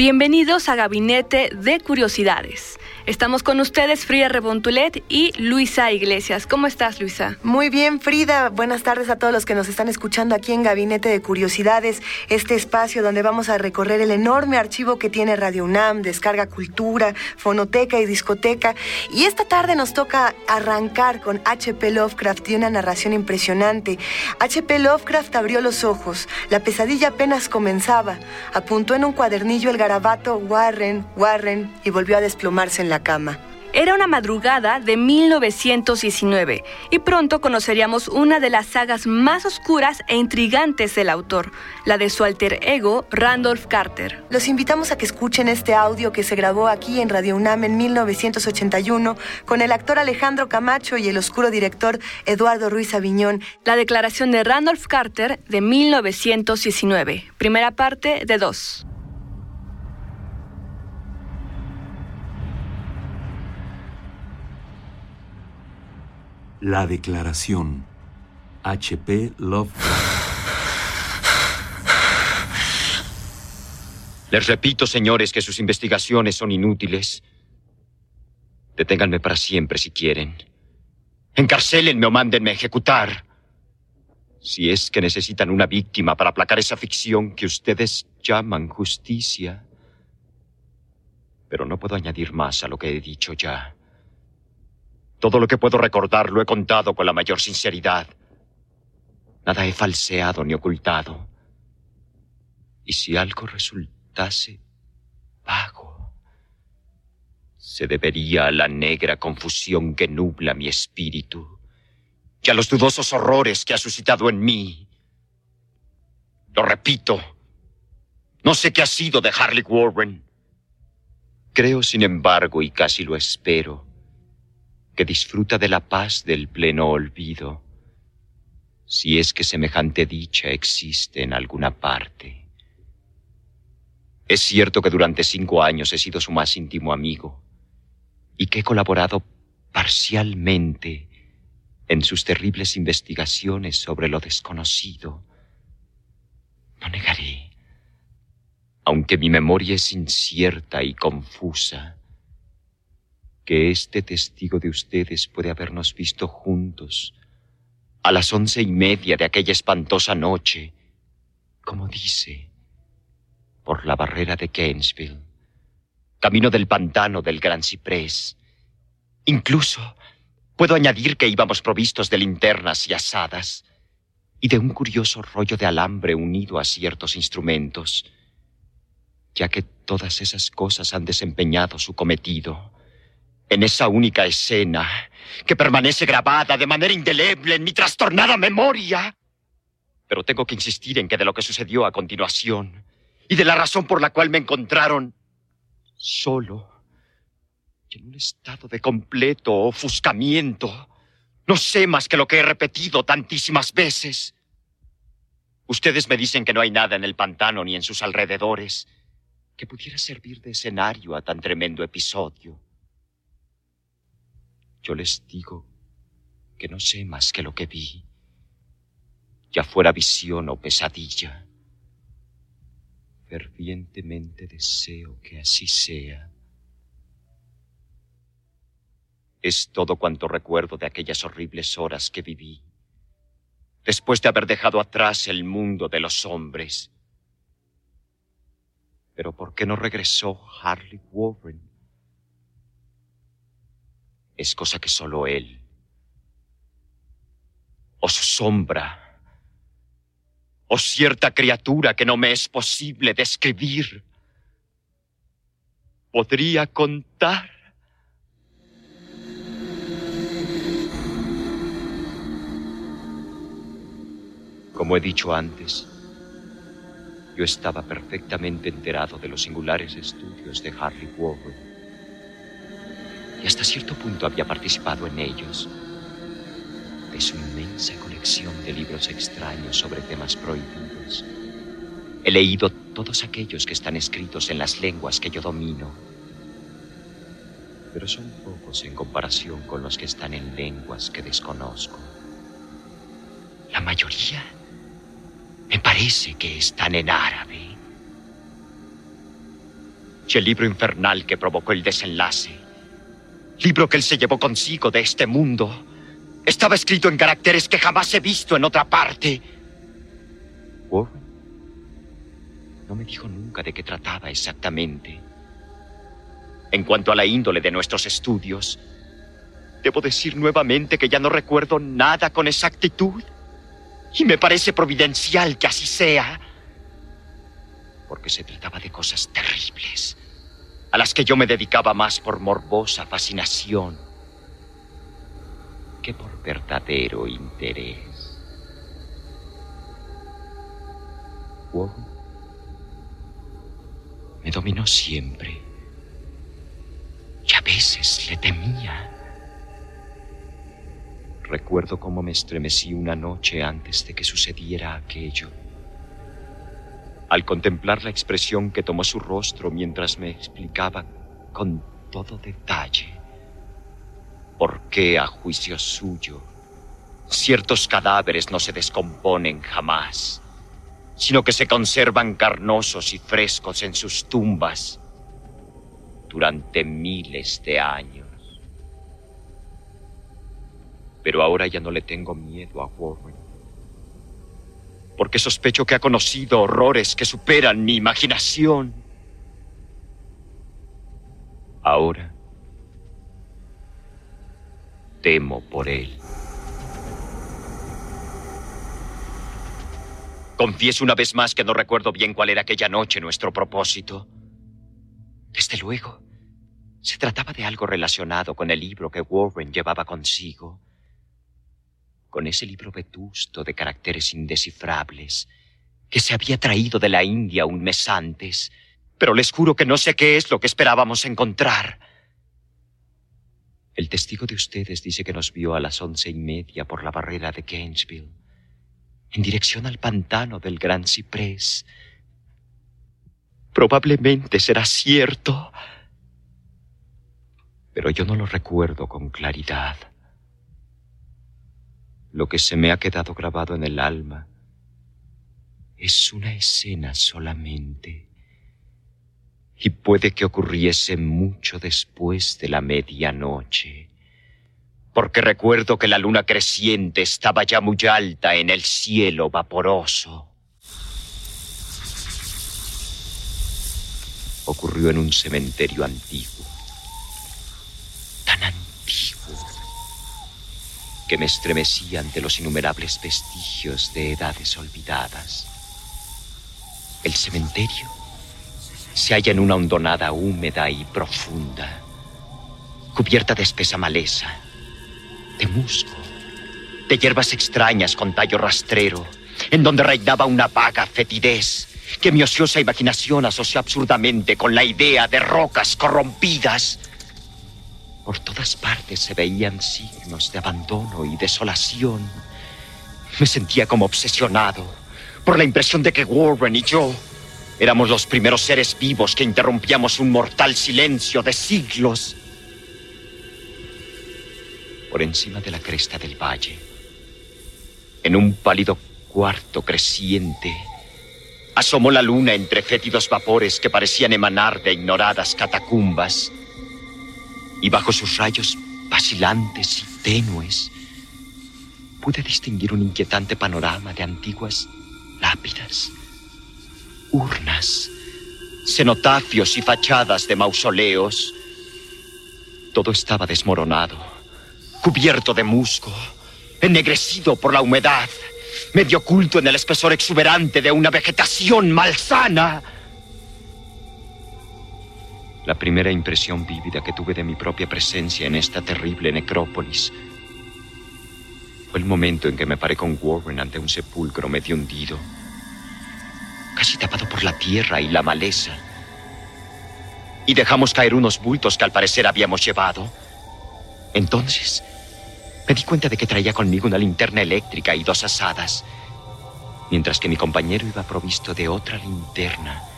Bienvenidos a Gabinete de Curiosidades. Estamos con ustedes Frida Rebontulet y Luisa Iglesias. ¿Cómo estás, Luisa? Muy bien, Frida. Buenas tardes a todos los que nos están escuchando aquí en Gabinete de Curiosidades, este espacio donde vamos a recorrer el enorme archivo que tiene Radio UNAM, Descarga Cultura, Fonoteca y Discoteca. Y esta tarde nos toca arrancar con H.P. Lovecraft y una narración impresionante. H.P. Lovecraft abrió los ojos. La pesadilla apenas comenzaba. Apuntó en un cuadernillo el garabato Warren, Warren y volvió a desplomarse en la cama. Era una madrugada de 1919 y pronto conoceríamos una de las sagas más oscuras e intrigantes del autor, la de su alter ego, Randolph Carter. Los invitamos a que escuchen este audio que se grabó aquí en Radio UNAM en 1981 con el actor Alejandro Camacho y el oscuro director Eduardo Ruiz Aviñón. La declaración de Randolph Carter de 1919, primera parte de dos. La declaración. H.P. Lovecraft. Les repito, señores, que sus investigaciones son inútiles. Deténganme para siempre si quieren. Encarcélenme o mándenme a ejecutar. Si es que necesitan una víctima para aplacar esa ficción que ustedes llaman justicia. Pero no puedo añadir más a lo que he dicho ya. Todo lo que puedo recordar lo he contado con la mayor sinceridad. Nada he falseado ni ocultado. Y si algo resultase vago, se debería a la negra confusión que nubla mi espíritu y a los dudosos horrores que ha suscitado en mí. Lo repito, no sé qué ha sido de Harley Warren. Creo, sin embargo, y casi lo espero, que disfruta de la paz del pleno olvido, si es que semejante dicha existe en alguna parte. Es cierto que durante cinco años he sido su más íntimo amigo y que he colaborado parcialmente en sus terribles investigaciones sobre lo desconocido. No negaré, aunque mi memoria es incierta y confusa, que este testigo de ustedes puede habernos visto juntos a las once y media de aquella espantosa noche, como dice, por la barrera de Gainesville, camino del pantano del Gran Ciprés. Incluso puedo añadir que íbamos provistos de linternas y asadas y de un curioso rollo de alambre unido a ciertos instrumentos, ya que todas esas cosas han desempeñado su cometido en esa única escena que permanece grabada de manera indeleble en mi trastornada memoria. Pero tengo que insistir en que de lo que sucedió a continuación y de la razón por la cual me encontraron solo y en un estado de completo ofuscamiento, no sé más que lo que he repetido tantísimas veces. Ustedes me dicen que no hay nada en el pantano ni en sus alrededores que pudiera servir de escenario a tan tremendo episodio. Yo les digo que no sé más que lo que vi, ya fuera visión o pesadilla. Fervientemente deseo que así sea. Es todo cuanto recuerdo de aquellas horribles horas que viví, después de haber dejado atrás el mundo de los hombres. Pero ¿por qué no regresó Harley Warren? Es cosa que solo él, o su sombra, o cierta criatura que no me es posible describir, podría contar. Como he dicho antes, yo estaba perfectamente enterado de los singulares estudios de Harley Warren. Y hasta cierto punto había participado en ellos. De su inmensa colección de libros extraños sobre temas prohibidos. He leído todos aquellos que están escritos en las lenguas que yo domino. Pero son pocos en comparación con los que están en lenguas que desconozco. La mayoría me parece que están en árabe. Y el libro infernal que provocó el desenlace, libro que él se llevó consigo de este mundo, estaba escrito en caracteres que jamás he visto en otra parte. Warren no me dijo nunca de qué trataba exactamente. En cuanto a la índole de nuestros estudios, debo decir nuevamente que ya no recuerdo nada con exactitud. Y me parece providencial que así sea. Porque se trataba de cosas terribles, a las que yo me dedicaba más por morbosa fascinación que por verdadero interés. Warren me dominó siempre. Y a veces le temía. Recuerdo cómo me estremecí una noche antes de que sucediera aquello. Al contemplar la expresión que tomó su rostro mientras me explicaba con todo detalle por qué, a juicio suyo, ciertos cadáveres no se descomponen jamás, sino que se conservan carnosos y frescos en sus tumbas durante miles de años. Pero ahora ya no le tengo miedo a Warren. Porque sospecho que ha conocido horrores que superan mi imaginación. Ahora temo por él. Confieso una vez más que no recuerdo bien cuál era aquella noche nuestro propósito. Desde luego, se trataba de algo relacionado con el libro que Warren llevaba consigo con ese libro vetusto de caracteres indescifrables que se había traído de la India un mes antes, pero les juro que no sé qué es lo que esperábamos encontrar. El testigo de ustedes dice que nos vio a las once y media por la barrera de Gainesville, en dirección al pantano del Gran Ciprés. Probablemente será cierto, pero yo no lo recuerdo con claridad. Lo que se me ha quedado grabado en el alma es una escena solamente. Y puede que ocurriese mucho después de la medianoche. Porque recuerdo que la luna creciente estaba ya muy alta en el cielo vaporoso. Ocurrió en un cementerio antiguo. Que me estremecí ante los innumerables vestigios de edades olvidadas. El cementerio se halla en una hondonada húmeda y profunda, cubierta de espesa maleza, de musgo, de hierbas extrañas con tallo rastrero, en donde reinaba una vaga fetidez que mi ociosa imaginación asoció absurdamente con la idea de rocas corrompidas por todas partes se veían signos de abandono y desolación. Me sentía como obsesionado por la impresión de que Warren y yo éramos los primeros seres vivos que interrumpíamos un mortal silencio de siglos. Por encima de la cresta del valle, en un pálido cuarto creciente, asomó la luna entre fétidos vapores que parecían emanar de ignoradas catacumbas y bajo sus rayos vacilantes y tenues pude distinguir un inquietante panorama de antiguas lápidas, urnas, cenotafios y fachadas de mausoleos. Todo estaba desmoronado, cubierto de musgo, ennegrecido por la humedad, medio oculto en el espesor exuberante de una vegetación malsana. La primera impresión vívida que tuve de mi propia presencia en esta terrible necrópolis fue el momento en que me paré con Warren ante un sepulcro medio hundido, casi tapado por la tierra y la maleza. Y dejamos caer unos bultos que al parecer habíamos llevado. Entonces, me di cuenta de que traía conmigo una linterna eléctrica y dos asadas, mientras que mi compañero iba provisto de otra linterna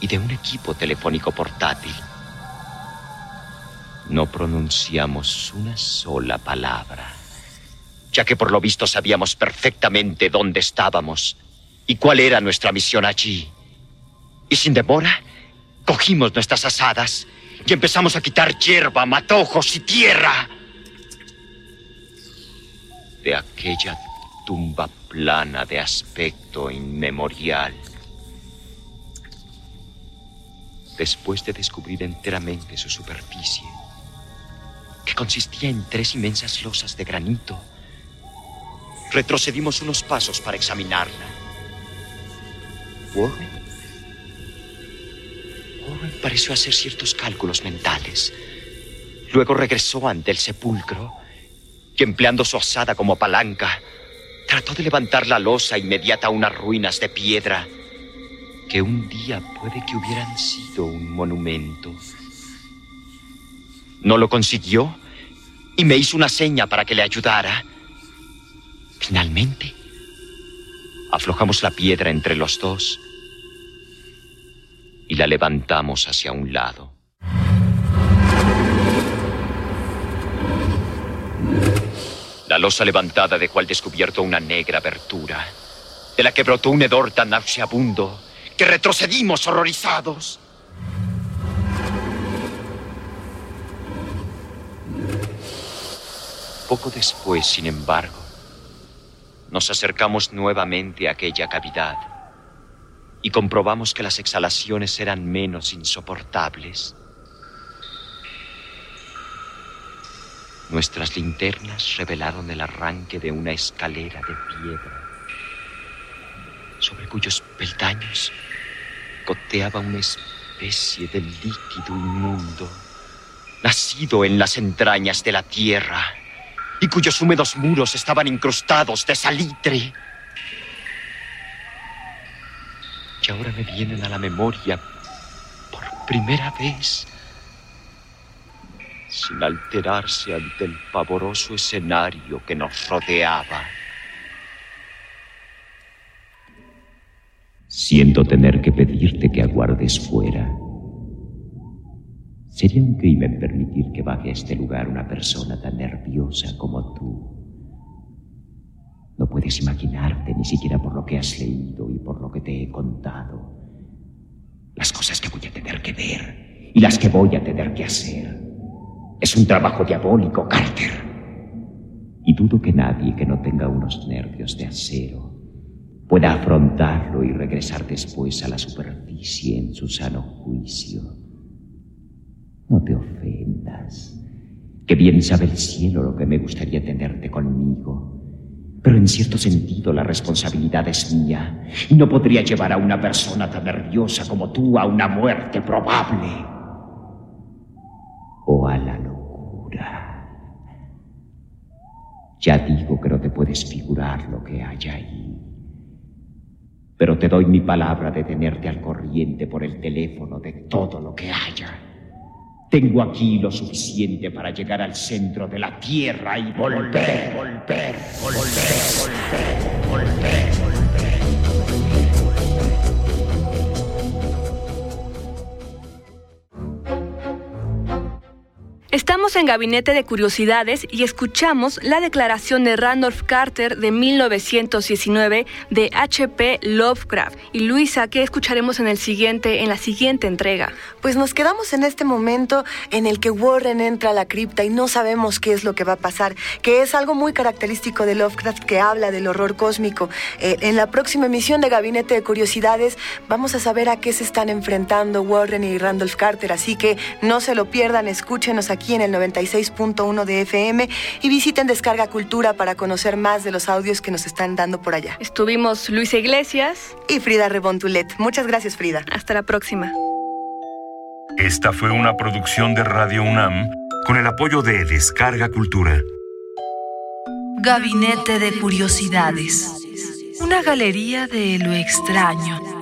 y de un equipo telefónico portátil. No pronunciamos una sola palabra, ya que por lo visto sabíamos perfectamente dónde estábamos y cuál era nuestra misión allí. Y sin demora, cogimos nuestras asadas y empezamos a quitar hierba, matojos y tierra de aquella tumba plana de aspecto inmemorial. Después de descubrir enteramente su superficie, que consistía en tres inmensas losas de granito, retrocedimos unos pasos para examinarla. Warren, Warren pareció hacer ciertos cálculos mentales. Luego regresó ante el sepulcro que empleando su asada como palanca, trató de levantar la losa inmediata a unas ruinas de piedra que un día puede que hubieran sido un monumento. No lo consiguió y me hizo una seña para que le ayudara. Finalmente, aflojamos la piedra entre los dos y la levantamos hacia un lado. La losa levantada dejó al descubierto una negra abertura, de la que brotó un hedor tan nauseabundo que retrocedimos horrorizados. Poco después, sin embargo, nos acercamos nuevamente a aquella cavidad y comprobamos que las exhalaciones eran menos insoportables. Nuestras linternas revelaron el arranque de una escalera de piedra, sobre cuyos peldaños goteaba una especie de líquido inmundo, nacido en las entrañas de la tierra, y cuyos húmedos muros estaban incrustados de salitre. Y ahora me vienen a la memoria, por primera vez, sin alterarse ante el pavoroso escenario que nos rodeaba. Siento tener que pedirte que aguardes fuera. Sería un crimen permitir que baje a este lugar una persona tan nerviosa como tú. No puedes imaginarte, ni siquiera por lo que has leído y por lo que te he contado, las cosas que voy a tener que ver y las que voy a tener que hacer. Es un trabajo diabólico, Carter. Y dudo que nadie que no tenga unos nervios de acero pueda afrontarlo y regresar después a la superficie en su sano juicio. No te ofendas, que bien sabe el cielo lo que me gustaría tenerte conmigo. Pero en cierto sentido la responsabilidad es mía y no podría llevar a una persona tan nerviosa como tú a una muerte probable o a la Ya digo que no te puedes figurar lo que hay ahí. Pero te doy mi palabra de tenerte al corriente por el teléfono de todo lo que haya. Tengo aquí lo suficiente para llegar al centro de la Tierra y volver, volver, volver, volver, volver. volver. Estamos en Gabinete de Curiosidades y escuchamos la declaración de Randolph Carter de 1919 de H.P. Lovecraft. Y Luisa, ¿qué escucharemos en el siguiente, en la siguiente entrega? Pues nos quedamos en este momento en el que Warren entra a la cripta y no sabemos qué es lo que va a pasar, que es algo muy característico de Lovecraft que habla del horror cósmico. Eh, en la próxima emisión de Gabinete de Curiosidades vamos a saber a qué se están enfrentando Warren y Randolph Carter, así que no se lo pierdan, escúchenos aquí aquí en el 96.1 de FM y visiten Descarga Cultura para conocer más de los audios que nos están dando por allá. Estuvimos Luisa Iglesias y Frida Rebontulet. Muchas gracias, Frida. Hasta la próxima. Esta fue una producción de Radio UNAM con el apoyo de Descarga Cultura. Gabinete de Curiosidades. Una galería de lo extraño